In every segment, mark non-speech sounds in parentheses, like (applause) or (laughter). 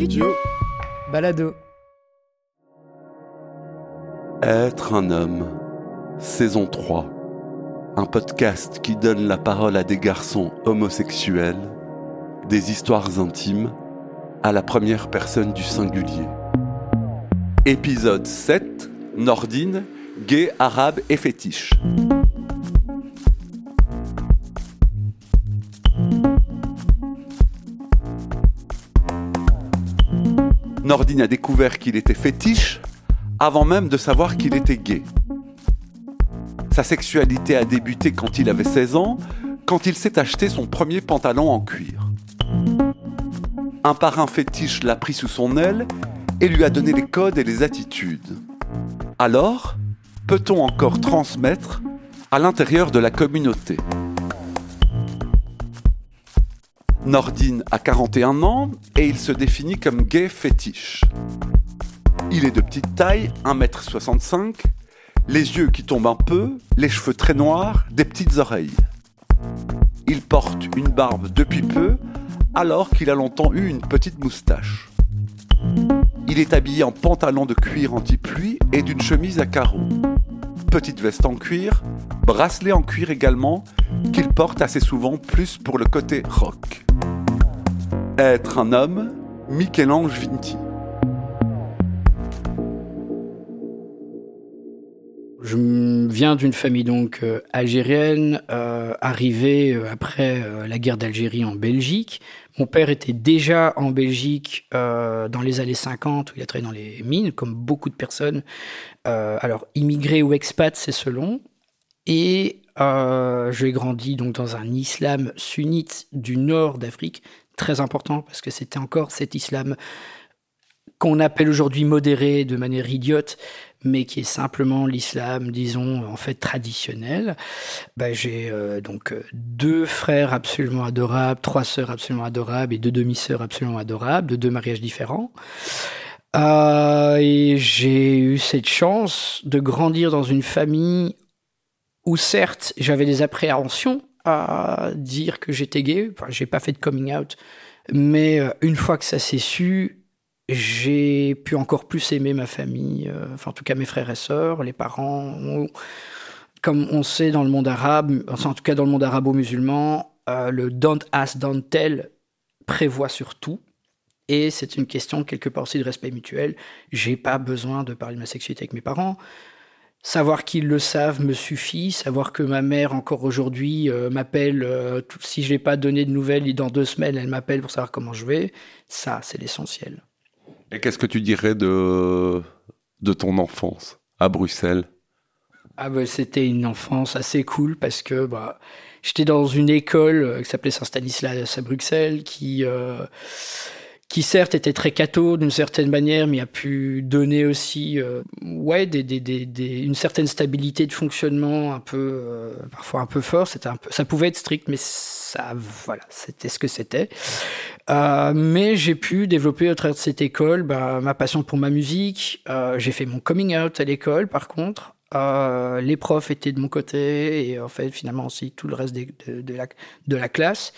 Studio. Balado. Être un homme. Saison 3. Un podcast qui donne la parole à des garçons homosexuels, des histoires intimes, à la première personne du singulier. Épisode 7. Nordine, gay, arabe et fétiche. Nordine a découvert qu'il était fétiche avant même de savoir qu'il était gay. Sa sexualité a débuté quand il avait 16 ans, quand il s'est acheté son premier pantalon en cuir. Un parrain fétiche l'a pris sous son aile et lui a donné les codes et les attitudes. Alors, peut-on encore transmettre à l'intérieur de la communauté? Nordine a 41 ans et il se définit comme gay fétiche. Il est de petite taille, 1m65, les yeux qui tombent un peu, les cheveux très noirs, des petites oreilles. Il porte une barbe depuis peu, alors qu'il a longtemps eu une petite moustache. Il est habillé en pantalon de cuir anti-pluie et d'une chemise à carreaux. Petite veste en cuir, bracelet en cuir également, qu'il porte assez souvent plus pour le côté rock. Être un homme, Michel-Ange Vinti. Je viens d'une famille donc euh, algérienne, euh, arrivée euh, après la guerre d'Algérie en Belgique. Mon père était déjà en Belgique dans les années 50, où il a travaillé dans les mines, comme beaucoup de personnes. Alors, immigré ou expat, c'est selon. Et j'ai grandi donc dans un islam sunnite du nord d'Afrique, très important parce que c'était encore cet islam qu'on appelle aujourd'hui modéré de manière idiote, mais qui est simplement l'islam, disons, en fait traditionnel. Ben, j'ai euh, donc euh, deux frères absolument adorables, trois sœurs absolument adorables et deux demi-sœurs absolument adorables, de deux mariages différents. Euh, et j'ai eu cette chance de grandir dans une famille où certes j'avais des appréhensions à dire que j'étais gay. Enfin, j'ai pas fait de coming out, mais euh, une fois que ça s'est su, j'ai pu encore plus aimer ma famille, euh, enfin en tout cas mes frères et sœurs, les parents. Comme on sait dans le monde arabe, en tout cas dans le monde arabo-musulman, euh, le don't ask, don't tell prévoit sur tout. Et c'est une question quelque part aussi de respect mutuel. J'ai pas besoin de parler de ma sexualité avec mes parents. Savoir qu'ils le savent me suffit. Savoir que ma mère, encore aujourd'hui, euh, m'appelle, euh, si je n'ai pas donné de nouvelles, et dans deux semaines, elle m'appelle pour savoir comment je vais. Ça, c'est l'essentiel. Et qu'est-ce que tu dirais de, de ton enfance à Bruxelles? Ah bah, c'était une enfance assez cool parce que bah, j'étais dans une école euh, qui s'appelait Saint-Stanislas à Bruxelles qui, euh, qui certes était très catho d'une certaine manière, mais a pu donner aussi euh, ouais, des, des, des, une certaine stabilité de fonctionnement un peu, euh, parfois un peu fort. C'était un peu, ça pouvait être strict, mais ça, voilà, c'était ce que c'était. Euh, mais j'ai pu développer au travers de cette école bah, ma passion pour ma musique. Euh, j'ai fait mon coming out à l'école, par contre. Euh, les profs étaient de mon côté et en fait finalement aussi tout le reste de, la, classe.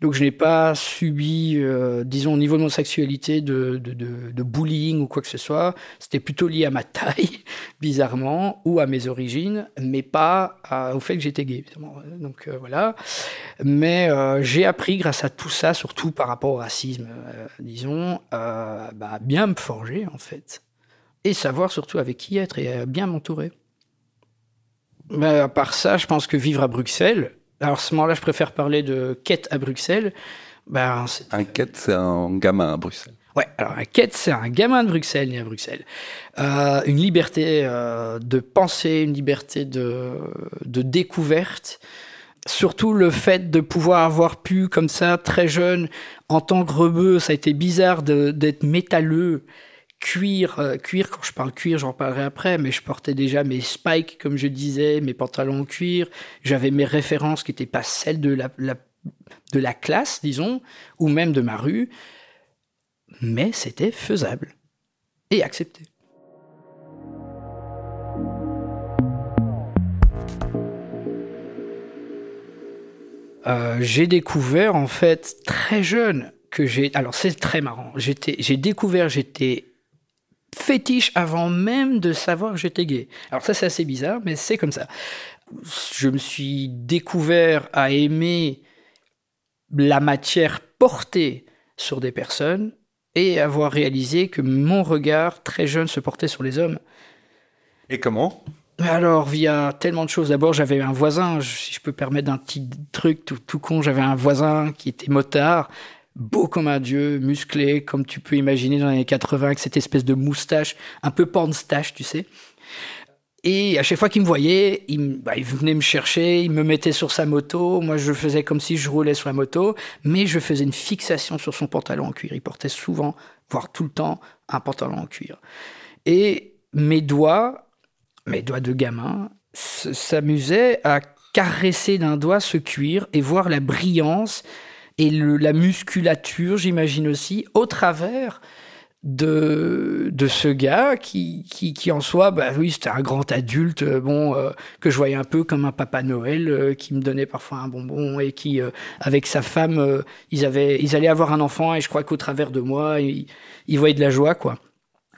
Donc je n'ai pas subi, euh, disons au niveau de mon sexualité, de, de, bullying ou quoi que ce soit. C'était plutôt lié à ma taille, (laughs) bizarrement, ou à mes origines, mais pas au fait que j'étais gay. évidemment. Donc euh, voilà. Mais j'ai appris grâce à tout ça, surtout par rapport au racisme, disons, bah, bien me forger en fait. Et savoir surtout avec qui être et bien m'entourer. Mais à part ça, je pense que vivre à Bruxelles, alors à ce moment-là, je préfère parler de quête à Bruxelles. Ben, Un quête, c'est un gamin à Bruxelles. Ouais, alors un quête, c'est un gamin de Bruxelles né à Bruxelles. Euh, une liberté euh, de penser, une liberté de, de découverte. Surtout le fait de pouvoir avoir pu, comme ça, très jeune, en tant que rebeu, ça a été bizarre d'être métalleux, cuir, euh, cuir, quand je parle cuir, j'en parlerai après, mais je portais déjà mes spikes, comme je disais, mes pantalons en cuir, j'avais mes références qui n'étaient pas celles de la, de la classe, disons, ou même de ma rue, mais c'était faisable et accepté. Euh, j'ai découvert en fait très jeune que j'ai. Alors c'est très marrant. J'étais, j'ai découvert, j'étais fétiche avant même de savoir que j'étais gay. Alors ça c'est assez bizarre, mais c'est comme ça. Je me suis découvert à aimer la matière portée sur des personnes et avoir réalisé que mon regard très jeune se portait sur les hommes. Et comment? Alors, via tellement de choses. D'abord, j'avais un voisin, si je peux permettre d'un petit truc tout, tout con, j'avais un voisin qui était motard, beau comme un dieu, musclé, comme tu peux imaginer dans les années 80, avec cette espèce de moustache, un peu pornstache, tu sais. Et à chaque fois qu'il me voyait, il, bah, il, venait me chercher, il me mettait sur sa moto. Moi, je faisais comme si je roulais sur la moto, mais je faisais une fixation sur son pantalon en cuir. Il portait souvent, voire tout le temps, un pantalon en cuir. Et mes doigts, mes doigts de gamin, s'amusaient à caresser d'un doigt ce cuir et voir la brillance et le, la musculature, j'imagine aussi, au travers de, de ce gars qui, qui, qui en soi, bah oui, c'était un grand adulte, euh, bon, euh, que je voyais un peu comme un papa Noël, euh, qui me donnait parfois un bonbon et qui, avec sa femme, ils avaient, ils allaient avoir un enfant et je crois qu'au travers de moi, ils, ils voyaient de la joie, quoi.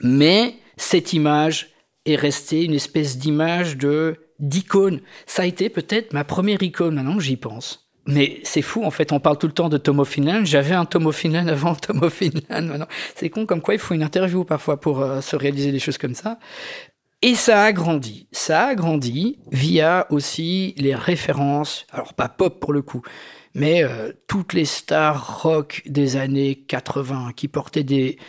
Mais cette image est restée une espèce d'image de d'icône. Ça a été peut-être ma première icône, maintenant que j'y pense. Mais c'est fou, en fait, on parle tout le temps de Tomo Finland. J'avais un Tomo Finland avant Tomo Finland. C'est con comme quoi il faut une interview parfois pour euh, se réaliser des choses comme ça. Et ça a grandi. Ça a grandi via aussi les références, alors pas pop pour le coup, mais euh, toutes les stars rock des années 80 qui portaient des,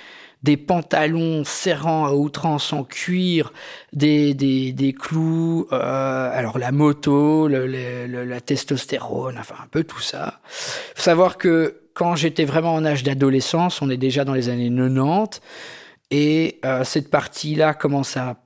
des pantalons serrants à outrance en cuir, des, des, des clous, euh, alors la moto, la testostérone, enfin un peu tout ça. Faut savoir que quand j'étais vraiment en âge d'adolescence, on est déjà dans les années 90, et euh, cette partie-là commence à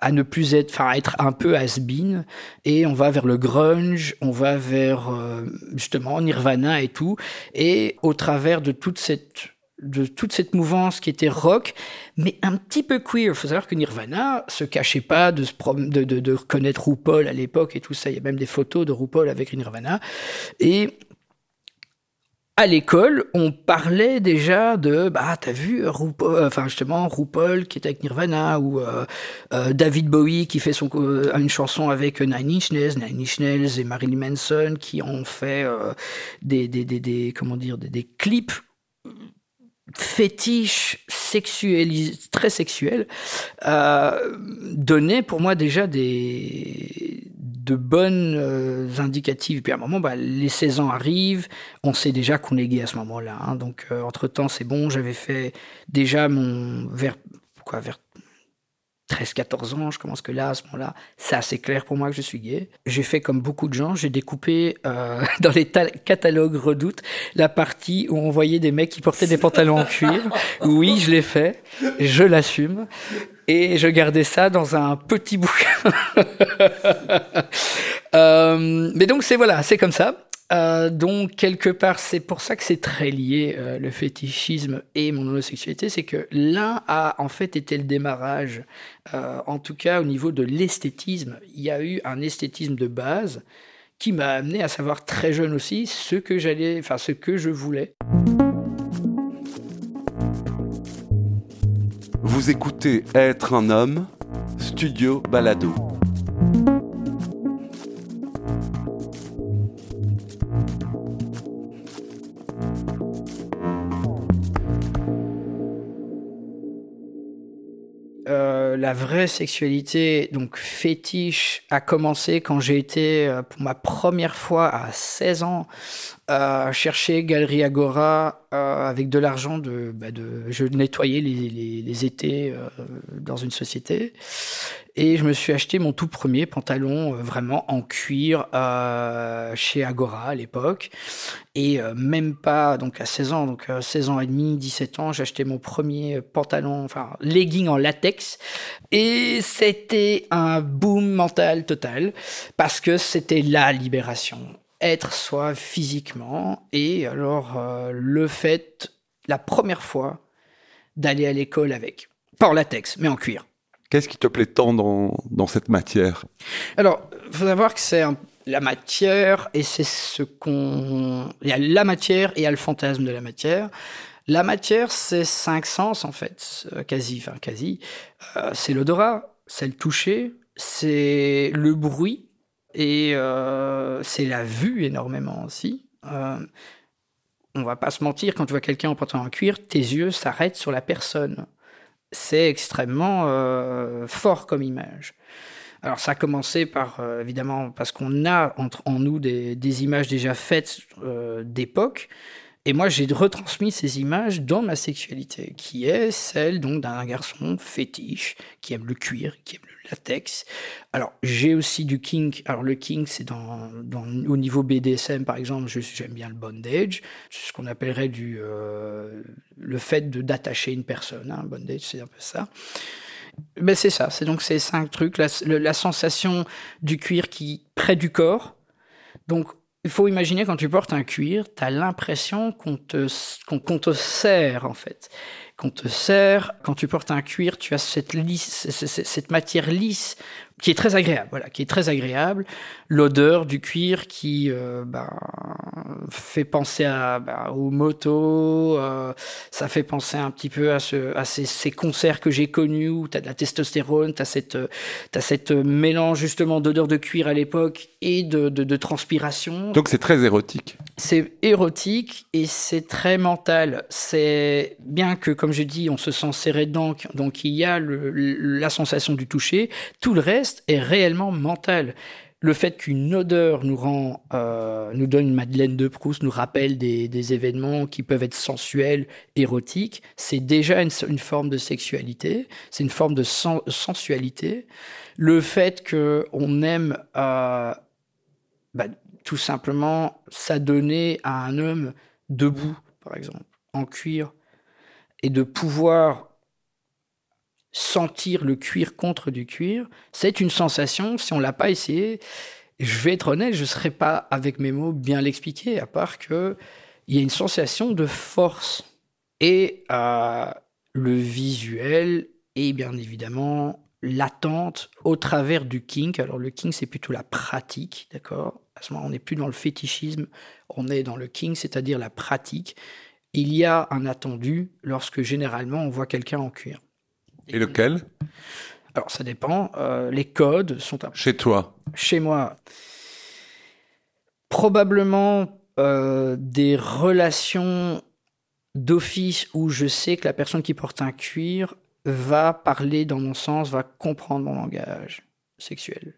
à ne plus être, enfin, à être un peu has-been, et on va vers le grunge, on va vers euh, justement Nirvana et tout, et au travers de toute cette de toute cette mouvance qui était rock, mais un petit peu queer. Il faut savoir que Nirvana se cachait pas de, se de, de, de reconnaître RuPaul à l'époque et tout ça. Il y a même des photos de RuPaul avec Nirvana. Et à l'école, on parlait déjà de bah t'as vu RuPaul, enfin justement RuPaul qui est avec Nirvana ou euh, euh, David Bowie qui fait son euh, une chanson avec Nine Inch Nails, Nine Inch Nails et Marilyn Manson qui ont fait des, des, des, des, comment dire des, des clips fétiche très sexuel, euh, donnait pour moi déjà des de bonnes euh, indicatives. Puis à un moment, bah, les 16 ans arrivent, on sait déjà qu'on est gay à ce moment-là. Hein. donc euh, entre temps, c'est bon. J'avais fait déjà mon vers quoi 13-14 ans, je commence que là, à ce moment-là, c'est assez clair pour moi que je suis gay. J'ai fait comme beaucoup de gens, j'ai découpé euh, (laughs) dans les catalogues Redoute la partie où on voyait des mecs qui portaient des pantalons en cuir. Oui, je l'ai fait, je l'assume. Et je gardais ça dans un petit bouquin. (laughs) euh, mais donc c'est voilà, c'est comme ça. Euh, donc quelque part, c'est pour ça que c'est très lié euh, le fétichisme et mon homosexualité, c'est que l'un a en fait été le démarrage. Euh, en tout cas, au niveau de l'esthétisme, il y a eu un esthétisme de base qui m'a amené à savoir très jeune aussi ce que j'allais, enfin ce que je voulais. Vous écoutez Être un homme, Studio Balado. La vraie sexualité, donc fétiche, a commencé quand j'ai été euh, pour ma première fois à 16 ans euh, chercher Galerie Agora euh, avec de l'argent de, bah je nettoyais les, étés dans une société et je me suis acheté mon tout premier pantalon euh, vraiment en cuir euh, chez Agora à l'époque. Et même pas donc à 16 ans donc 16 ans et demi 17 ans j'ai acheté mon premier pantalon enfin legging en latex. Et c'était un boom mental total parce que c'était la libération. Être soi physiquement et alors euh, le fait la première fois d'aller à l'école avec pas en latex mais en cuir qu'est-ce qui te plaît tant dans, dans cette matière? Alors faut savoir que c'est la matière, et c'est ce qu'on... Il y a la matière et il y a le fantasme de la matière. La matière, c'est cinq sens, en fait, euh, quasi, enfin quasi. Euh, c'est l'odorat, c'est le toucher, c'est le bruit, et euh, c'est la vue énormément aussi. Euh, on va pas se mentir, quand tu vois quelqu'un en portant un cuir, tes yeux s'arrêtent sur la personne. C'est extrêmement euh, fort comme image. Alors ça a commencé par, euh, évidemment, parce qu'on a entre, en nous des, images déjà faites euh, d'époque, et moi, j'ai retransmis ces images dans ma sexualité, qui est celle donc d'un garçon fétiche, qui aime le cuir, qui aime le latex. Alors, j'ai aussi du kink. Alors, le kink, c'est dans, au niveau BDSM, par exemple, j'aime bien le bondage, ce qu'on appellerait du, euh, le fait d'attacher une personne. Hein, bondage, c'est un peu ça. Ben, c'est ça, c'est donc ces cinq trucs, la, la sensation du cuir qui près du corps. Donc, il faut imaginer quand tu portes un cuir, tu as l'impression qu'on te, qu'on, te serre en fait. Qu'on te serre. Quand tu portes un cuir, tu as cette matière lisse qui est très agréable. Voilà, qui est très agréable. L'odeur du cuir qui euh, ben, fait penser à, ben, aux motos. euh, ça fait penser un petit peu à, ce, à ces, ces concerts que j'ai connus où tu as de la testostérone, tu as cette, t'as cette mélange justement d'odeur de cuir à l'époque et de, de, de transpiration. Donc c'est très érotique. C'est érotique et c'est très mental. C'est bien que, comme je dis, on se sent serré dedans, donc il y a le, le- la sensation du toucher. Tout le reste est réellement mental. Le fait qu'une odeur nous rend, euh, nous donne une Madeleine de Proust, nous rappelle des, événements qui peuvent être sensuels, érotiques, c'est déjà une, forme de sexualité, c'est une forme de sen- sensualité. Le fait que on aime euh, bah, tout simplement s'adonner à un homme debout, par exemple, en cuir, et de pouvoir sentir le cuir contre du cuir, c'est une sensation, si on l'a pas essayé, je vais être honnête, je ne saurais pas avec mes mots bien l'expliquer, à part que il y a une sensation de force. Et euh, le visuel et bien évidemment l'attente au travers du kink. Alors le kink, c'est plutôt la pratique, d'accord? À ce moment, on n'est plus dans le fétichisme, on est dans le kink, c'est-à-dire la pratique. Il y a un attendu lorsque généralement on voit quelqu'un en cuir. Et lequel? Alors ça dépend. euh, les codes sont un Chez toi. chez moi, probablement euh, des relations d'office où je sais que la personne qui porte un cuir va parler dans mon sens, va comprendre mon langage sexuel.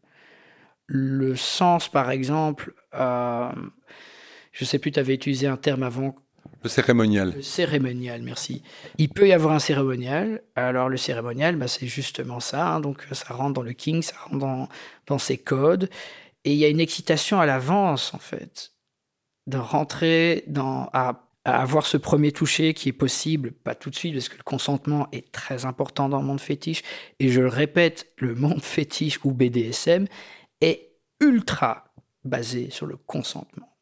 Le sens, par exemple, euh, je sais plus, tu avais utilisé un terme avant, Le cérémonial. le cérémonial, merci. Il peut y avoir un cérémonial. Alors le cérémonial, bah, c'est justement ça. hein. donc ça rentre dans le king, ça rentre dans, dans ses codes. Et il y a une excitation à l'avance, en fait, de rentrer dans à, à avoir ce premier toucher qui est possible, pas tout de suite, parce que le consentement est très important dans le monde fétiche. Et je le répète, le monde fétiche ou BDSM est ultra basé sur le consentement.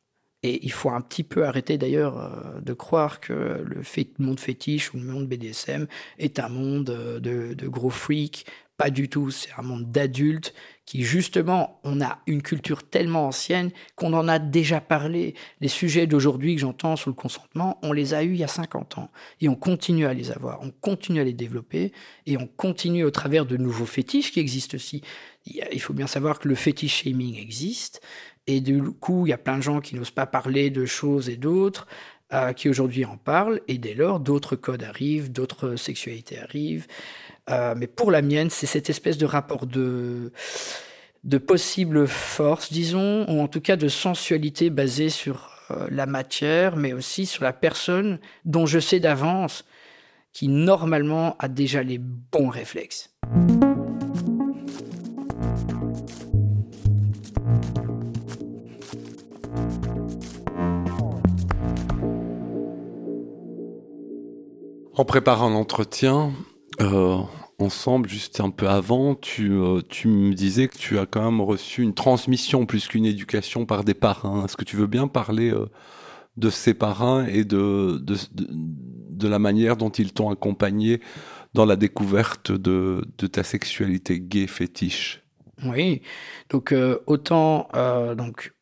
Et il faut un petit peu arrêter d'ailleurs euh, de croire que le monde fétiche ou le monde BDSM est un monde euh, de, gros freaks. Pas du tout, c'est un monde d'adultes qui justement, on a une culture tellement ancienne qu'on en a déjà parlé. Les sujets d'aujourd'hui que j'entends sur le consentement, on les a eus il y a 50 ans. Et on continue à les avoir, on continue à les développer et on continue au travers de nouveaux fétiches qui existent aussi. Il faut bien savoir que le fétiche shaming existe. Et du coup, il y a plein de gens qui n'osent pas parler de choses et d'autres, euh, qui aujourd'hui en parlent. Et dès lors, d'autres codes arrivent, d'autres sexualités arrivent. Euh, mais pour la mienne, c'est cette espèce de rapport de, de possible force, disons, ou en tout cas de sensualité basée sur euh, la matière, mais aussi sur la personne dont je sais d'avance qui normalement a déjà les bons réflexes. En préparant l'entretien, euh, ensemble, juste un peu avant, tu, euh, tu me disais que tu as quand même reçu une transmission plus qu'une éducation par des parrains. Est-ce que tu veux bien parler euh, de ces parrains et de, de, de, la manière dont ils t'ont accompagné dans la découverte de, de ta sexualité gay fétiche? Oui, donc autant donc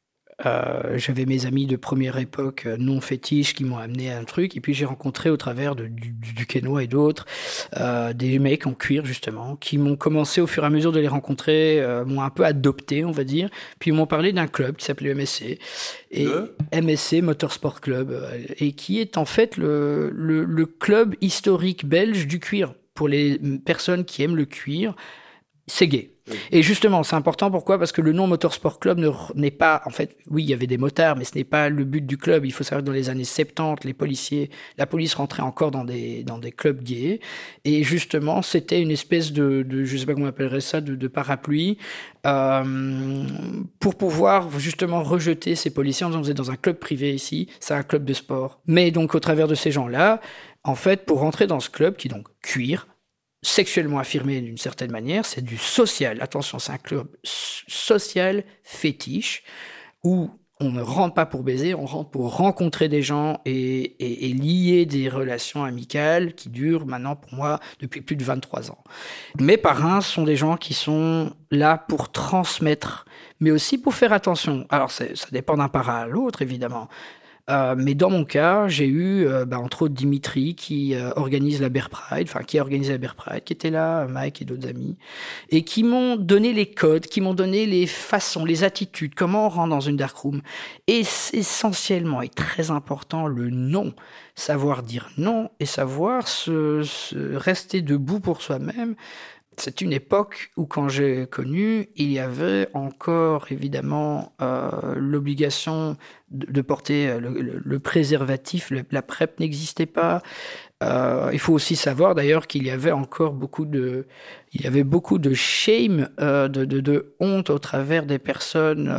euh, j'avais mes amis de première époque euh, non fétiches qui m'ont amené à un truc, et puis j'ai rencontré au travers de, du, du Kenoa et d'autres euh, des mecs en cuir justement qui m'ont commencé au fur et à mesure de les rencontrer, euh, m'ont un peu adopté on va dire, puis ils m'ont parlé d'un club qui s'appelait MSC et MSC Motorsport Club et qui est en fait le, le, le club historique belge du cuir pour les personnes qui aiment le cuir. C'est gay. Et justement, c'est important. Pourquoi? Parce que le nom Motorsport Club n'est pas, en fait, oui, il y avait des motards, mais ce n'est pas le but du club. Il faut savoir que dans les années 70, les policiers, la police rentrait encore dans des dans des clubs gays. Et justement, c'était une espèce de, de, je sais pas comment on appellerait ça, de, de parapluie euh, pour pouvoir justement rejeter ces policiers en disant vous êtes dans un club privé ici, c'est un club de sport. Mais donc au travers de ces gens-là, en fait, pour rentrer dans ce club qui est donc cuir, sexuellement affirmé d'une certaine manière, c'est du social. Attention, c'est un club social fétiche où on ne rentre pas pour baiser, on rentre pour rencontrer des gens et, lier des relations amicales qui durent maintenant pour moi depuis plus de 23 ans. Mes parrains sont des gens qui sont là pour transmettre, mais aussi pour faire attention. Alors ça dépend d'un parrain à l'autre évidemment. Euh, mais dans mon cas, j'ai eu, euh, bah, entre autres, Dimitri qui euh, organise la Bear Pride, enfin qui a organisé la Bear Pride, qui était là, Mike et d'autres amis, et qui m'ont donné les codes, qui m'ont donné les façons, les attitudes, comment on rentre dans une dark room. Et essentiellement et très important, le non. Savoir dire non et savoir se, se rester debout pour soi-même, c'est une époque où, quand j'ai connu, il y avait encore évidemment euh, l'obligation de, porter le, préservatif. la PrEP n'existait pas. Euh, il faut aussi savoir d'ailleurs qu'il y avait encore beaucoup de, il y avait beaucoup de shame, euh, de, de, honte au travers des personnes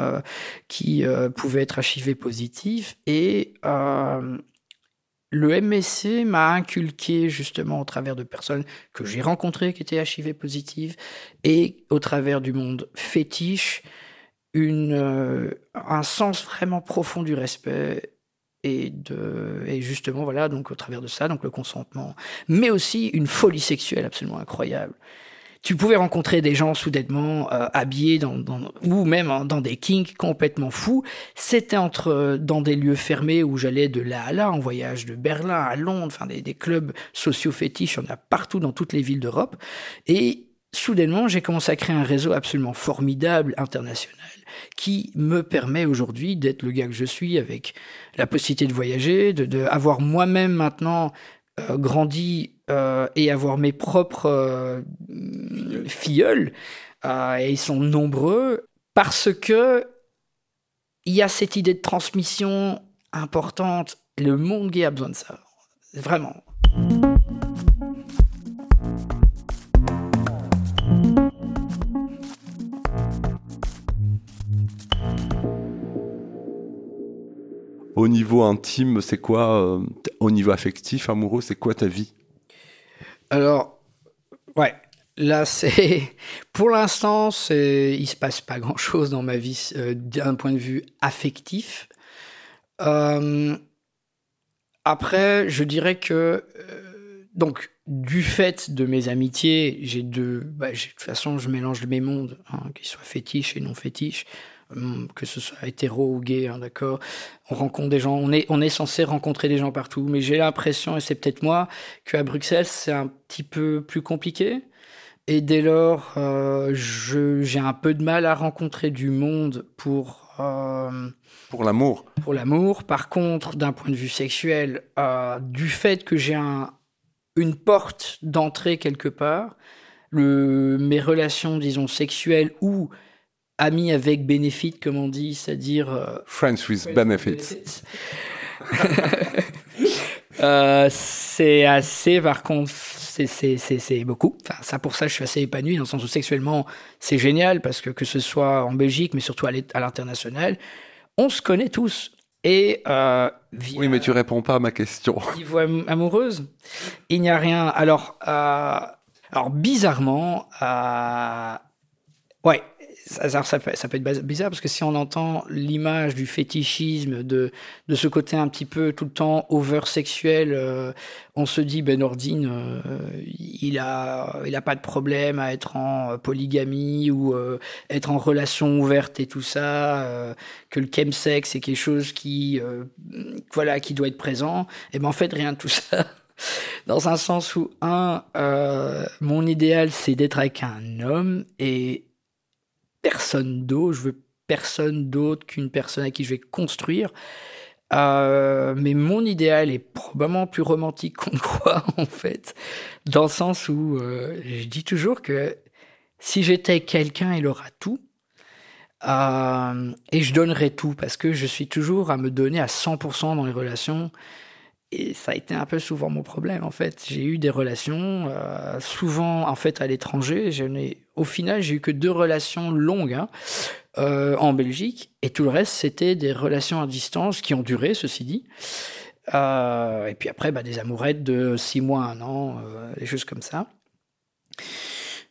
qui pouvaient être HIV positives et le MSC m'a inculqué justement au travers de personnes que j'ai rencontrées qui étaient HIV positives et au travers du monde fétiche euh, un sens vraiment profond du respect et justement voilà donc au travers de ça donc le consentement mais aussi une folie sexuelle absolument incroyable tu pouvais rencontrer des gens soudainement euh, habillés dans, dans, ou même dans des kinks complètement fous. C'était entre euh, dans des lieux fermés où j'allais de là à là en voyage de Berlin à Londres, enfin des, des clubs sociaux fétiches, on a partout dans toutes les villes d'Europe. Et soudainement, j'ai commencé à créer un réseau absolument formidable international qui me permet aujourd'hui d'être le gars que je suis avec la possibilité de voyager, de, de avoir moi-même maintenant euh, grandi euh, et avoir mes propres euh, filleuls, euh, et ils sont nombreux, parce que il y a cette idée de transmission importante. Le monde gay a besoin de ça. Vraiment. Au niveau intime, c'est quoi euh, Au niveau affectif, amoureux, c'est quoi ta vie? Alors, ouais, là, c'est. (laughs) Pour l'instant, c'est... il se passe pas grand chose dans ma vie euh, d'un point de vue affectif. Euh, après, je dirais que. Euh, donc, du fait de mes amitiés, j'ai deux. Bah, de toute façon, je mélange mes mondes, hein, qu'ils soient fétiches et non fétiches. Hum, que ce soit hétéro ou gay, hein, d'accord. On rencontre des gens, on est, on est censé rencontrer des gens partout, mais j'ai l'impression, et c'est peut-être moi, qu'à Bruxelles, c'est un petit peu plus compliqué. Et dès lors, euh, j'ai un peu de mal à rencontrer du monde pour... Euh, pour l'amour. Pour l'amour. Par contre, d'un point de vue sexuel, euh, du fait que j'ai un, une porte d'entrée quelque part, le, mes relations, disons, sexuelles ou amis avec bénéfice, comme on dit, c'est-à-dire... Friends with benefits. (laughs) c'est assez, par contre, c'est beaucoup. Enfin, ça, pour ça, je suis assez épanoui, dans le sens où sexuellement, c'est génial, parce que que ce soit en Belgique, mais surtout à l'international, on se connaît tous. Et euh, via, oui, mais tu réponds pas à ma question. (laughs) Niveau amoureuse, il n'y a rien. Alors, euh, alors bizarrement, euh, ouais, ça, ça, peut, ça, peut, être bizarre parce que si on entend l'image du fétichisme, de, de ce côté un petit peu tout le temps over-sexuel, euh, on se dit, Ben Nordine, euh, il a, il a pas de problème à être en polygamie ou euh, être en relation ouverte et tout ça, que le chemsex c'est quelque chose qui, voilà, qui doit être présent. Et ben en fait, rien de tout ça. (laughs) Dans un sens où, un, mon idéal, c'est d'être avec un homme et personne d'autre, je veux personne d'autre qu'une personne à qui je vais construire. Euh, mais mon idéal est probablement plus romantique qu'on (laughs) croit en fait, dans le sens où euh, je dis toujours que si j'étais quelqu'un, il aura tout. Euh, et je donnerais tout parce que je suis toujours à me donner à 100% dans les relations et ça a été un peu souvent mon problème en fait. J'ai eu des relations euh, souvent en fait à l'étranger. Au final, j'ai eu que deux relations longues hein, euh, en Belgique et tout le reste c'était des relations à distance qui ont duré, ceci dit. Euh, et puis après, bah, des amourettes de six mois, un an, des choses comme ça.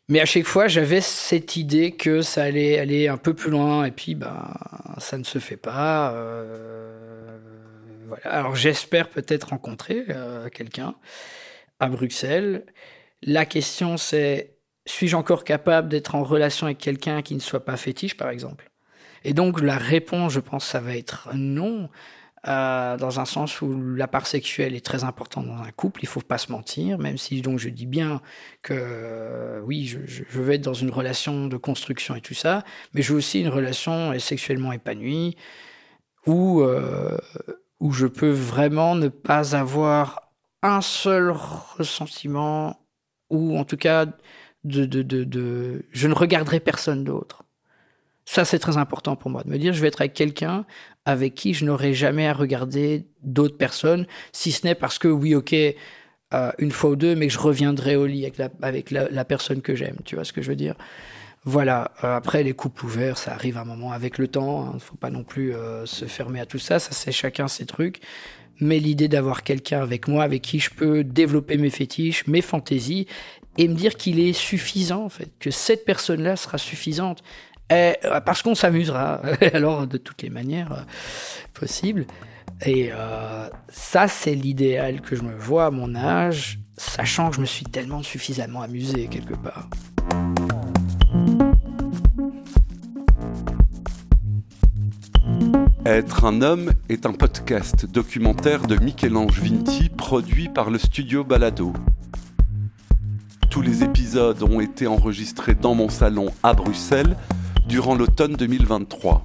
Mais à chaque fois, j'avais cette idée que ça allait aller un peu plus loin, et puis bah, ça ne se fait pas. Alors j'espère peut-être rencontrer euh, quelqu'un à Bruxelles. La question c'est, suis-je encore capable d'être en relation avec quelqu'un qui ne soit pas fétiche, par exemple? Et donc la réponse, je pense, ça va être non. Euh, dans un sens où la part sexuelle est très importante dans un couple, il faut pas se mentir, même si donc je dis bien que euh, oui, je, je, veux être dans une relation de construction et tout ça, mais je veux aussi une relation sexuellement épanouie où où je peux vraiment ne pas avoir un seul ressentiment, ou en tout cas, de, de, de, je ne regarderai personne d'autre. Ça, c'est très important pour moi, de me dire, je vais être avec quelqu'un avec qui je n'aurai jamais à regarder d'autres personnes, si ce n'est parce que, oui, ok, euh, une fois ou deux, mais je reviendrai au lit avec la personne que j'aime, tu vois ce que je veux dire? Voilà. Euh, après, les couples ouverts, ça arrive un moment avec le temps. Il hein. ne faut pas non plus euh, se fermer à tout ça. Ça, c'est chacun ses trucs. Mais l'idée d'avoir quelqu'un avec moi, avec qui je peux développer mes fétiches, mes fantaisies, et me dire qu'il est suffisant, en fait, que cette personne-là sera suffisante. Et, euh, parce qu'on s'amusera, (laughs) alors de toutes les manières possibles. Et ça, c'est l'idéal que je me vois à mon âge, sachant que je me suis tellement suffisamment amusé quelque part. Être un homme est un podcast documentaire de Michel-Ange Vinti produit par le studio Balado. Tous les épisodes ont été enregistrés dans mon salon à Bruxelles durant l'automne 2023.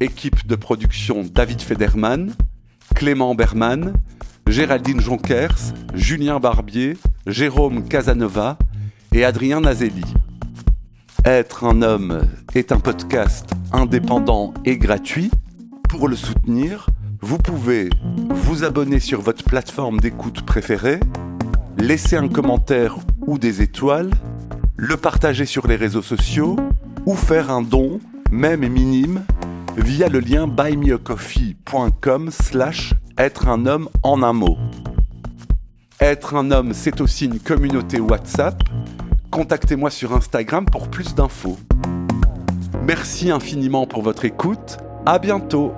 Équipe de production David Federman, Clément Berman, Géraldine Jonkers, Julien Barbier, Jérôme Casanova et Adrien Nazelli. Être un homme est un podcast indépendant et gratuit. Pour le soutenir, vous pouvez vous abonner sur votre plateforme d'écoute préférée, laisser un commentaire ou des étoiles, le partager sur les réseaux sociaux ou faire un don, même minime, via le lien buymeacoffee.com slash être un homme en un mot. Être un homme, c'est aussi une communauté WhatsApp contactez-moi sur Instagram pour plus d'infos. Merci infiniment pour votre écoute. À bientôt.